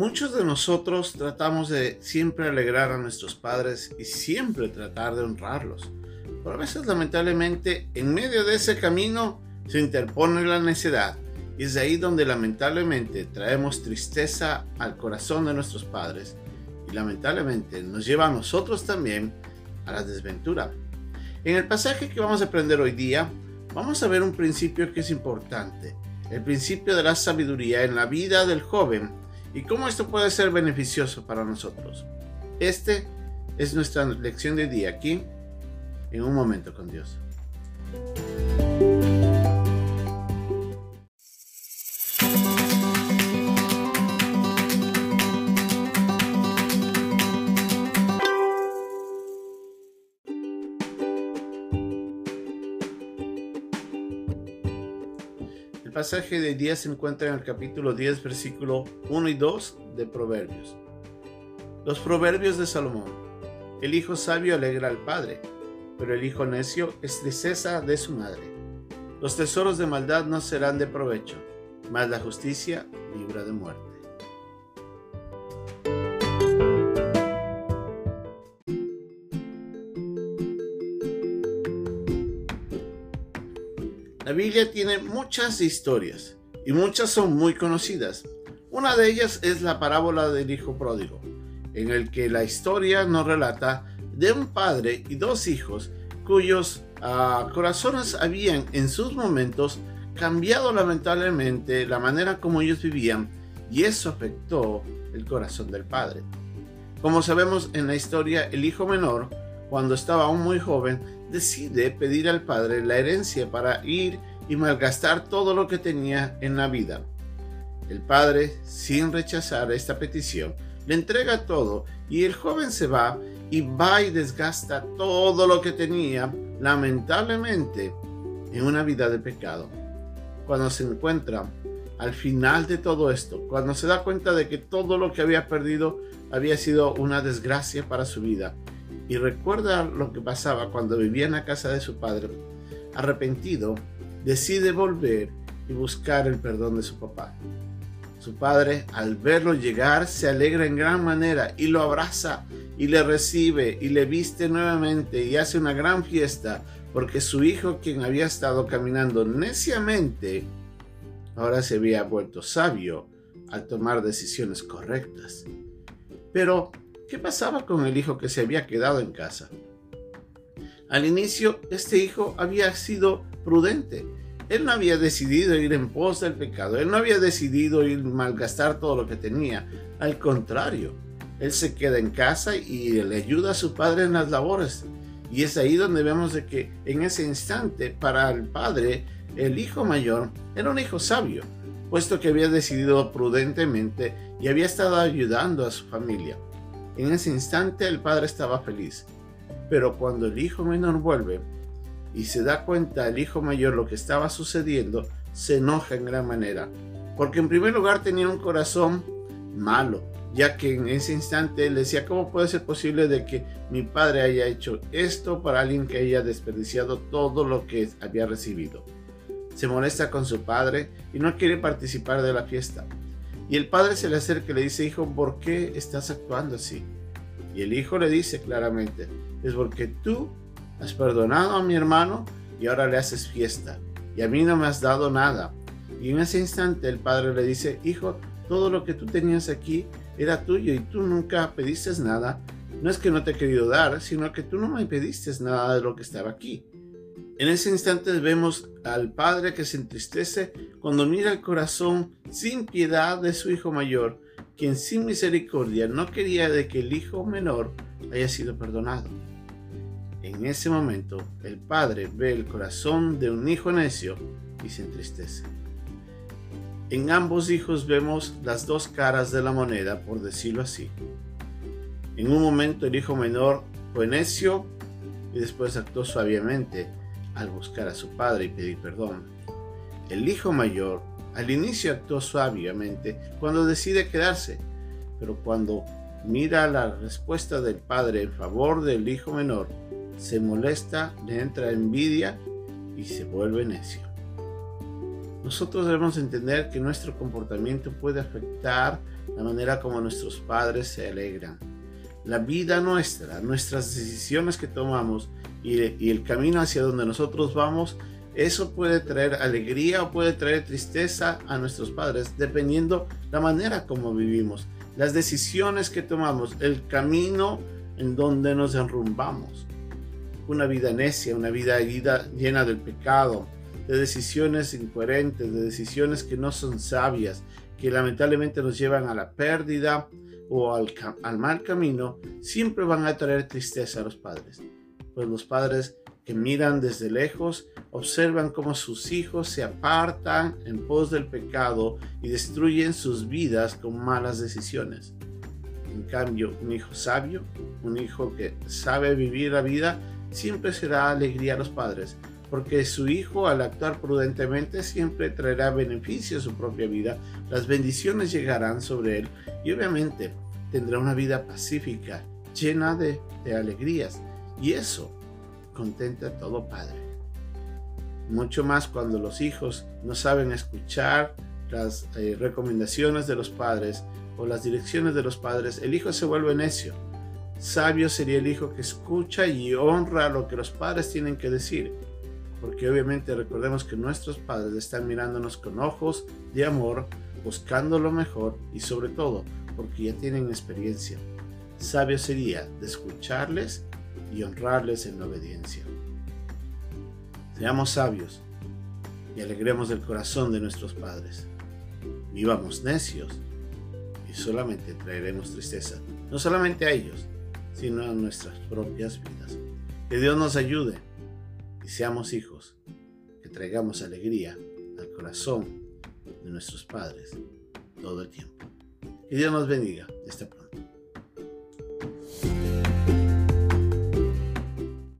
Muchos de nosotros tratamos de siempre alegrar a nuestros padres y siempre tratar de honrarlos. Pero a veces lamentablemente en medio de ese camino se interpone la necedad y es de ahí donde lamentablemente traemos tristeza al corazón de nuestros padres y lamentablemente nos lleva a nosotros también a la desventura. En el pasaje que vamos a aprender hoy día, vamos a ver un principio que es importante, el principio de la sabiduría en la vida del joven y cómo esto puede ser beneficioso para nosotros. Este es nuestra lección de día aquí, en un momento con Dios. El pasaje de día se encuentra en el capítulo 10, versículo 1 y 2 de Proverbios. Los proverbios de Salomón. El hijo sabio alegra al padre, pero el hijo necio es tristeza de su madre. Los tesoros de maldad no serán de provecho, mas la justicia libra de muerte. La Biblia tiene muchas historias y muchas son muy conocidas. Una de ellas es la parábola del hijo pródigo, en el que la historia nos relata de un padre y dos hijos cuyos uh, corazones habían en sus momentos cambiado lamentablemente la manera como ellos vivían y eso afectó el corazón del padre. Como sabemos en la historia, el hijo menor, cuando estaba aún muy joven, decide pedir al padre la herencia para ir y malgastar todo lo que tenía en la vida. El padre, sin rechazar esta petición, le entrega todo y el joven se va y va y desgasta todo lo que tenía, lamentablemente, en una vida de pecado. Cuando se encuentra al final de todo esto, cuando se da cuenta de que todo lo que había perdido había sido una desgracia para su vida, y recuerda lo que pasaba cuando vivía en la casa de su padre, arrepentido, decide volver y buscar el perdón de su papá. Su padre, al verlo llegar, se alegra en gran manera y lo abraza y le recibe y le viste nuevamente y hace una gran fiesta porque su hijo, quien había estado caminando neciamente, ahora se había vuelto sabio al tomar decisiones correctas. Pero ¿Qué pasaba con el hijo que se había quedado en casa? Al inicio, este hijo había sido prudente. Él no había decidido ir en pos del pecado. Él no había decidido ir malgastar todo lo que tenía. Al contrario, él se queda en casa y le ayuda a su padre en las labores. Y es ahí donde vemos de que en ese instante, para el padre, el hijo mayor era un hijo sabio, puesto que había decidido prudentemente y había estado ayudando a su familia. En ese instante el padre estaba feliz, pero cuando el hijo menor vuelve y se da cuenta el hijo mayor lo que estaba sucediendo, se enoja en gran manera, porque en primer lugar tenía un corazón malo, ya que en ese instante él decía, ¿cómo puede ser posible de que mi padre haya hecho esto para alguien que haya desperdiciado todo lo que había recibido? Se molesta con su padre y no quiere participar de la fiesta. Y el padre se le acerca y le dice, hijo, ¿por qué estás actuando así? Y el hijo le dice claramente, es porque tú has perdonado a mi hermano y ahora le haces fiesta. Y a mí no me has dado nada. Y en ese instante el padre le dice, hijo, todo lo que tú tenías aquí era tuyo y tú nunca pediste nada. No es que no te he querido dar, sino que tú no me pediste nada de lo que estaba aquí. En ese instante vemos al padre que se entristece cuando mira el corazón sin piedad de su hijo mayor, quien sin misericordia no quería de que el hijo menor haya sido perdonado. En ese momento, el padre ve el corazón de un hijo necio y se entristece. En ambos hijos vemos las dos caras de la moneda, por decirlo así. En un momento el hijo menor fue necio y después actuó suavemente al buscar a su padre y pedir perdón. El hijo mayor al inicio actuó suavemente cuando decide quedarse, pero cuando mira la respuesta del padre en favor del hijo menor, se molesta, le entra envidia y se vuelve necio. nosotros debemos entender que nuestro comportamiento puede afectar la manera como nuestros padres se alegran. La vida nuestra, nuestras decisiones que tomamos y, el camino hacia donde nosotros vamos, eso puede traer alegría o puede traer tristeza a nuestros padres, dependiendo la manera como vivimos, las decisiones que tomamos, el camino en donde nos enrumbamos. Una vida necia, una vida llena del pecado, de decisiones incoherentes, de decisiones que no son sabias, que lamentablemente nos llevan a la pérdida o al, al mal camino, siempre van a traer tristeza a los padres. Pues los padres que miran desde lejos observan cómo sus hijos se apartan en pos del pecado y destruyen sus vidas con malas decisiones. En cambio, un hijo sabio, un hijo que sabe vivir la vida, siempre será alegría a los padres, porque su hijo al actuar prudentemente siempre traerá beneficio a su propia vida, las bendiciones llegarán sobre él y obviamente tendrá una vida pacífica, llena de, alegrías. Y eso contenta a todo padre. Mucho más cuando los hijos no saben escuchar las eh, recomendaciones de los padres o las direcciones de los padres, el hijo se vuelve necio. Sabio sería el hijo que escucha y honra lo que los padres tienen que decir porque obviamente recordemos que nuestros padres están mirándonos con ojos de amor, buscando lo mejor y sobre todo porque ya tienen experiencia. Sabio sería de escucharles y honrarles en la obediencia. Seamos sabios y alegremos el corazón de nuestros padres. Vivamos necios y solamente traeremos tristeza, no solamente a ellos, sino a nuestras propias vidas. Que Dios nos ayude y seamos hijos, que traigamos alegría al corazón de nuestros padres todo el tiempo. Que Dios nos bendiga. Hasta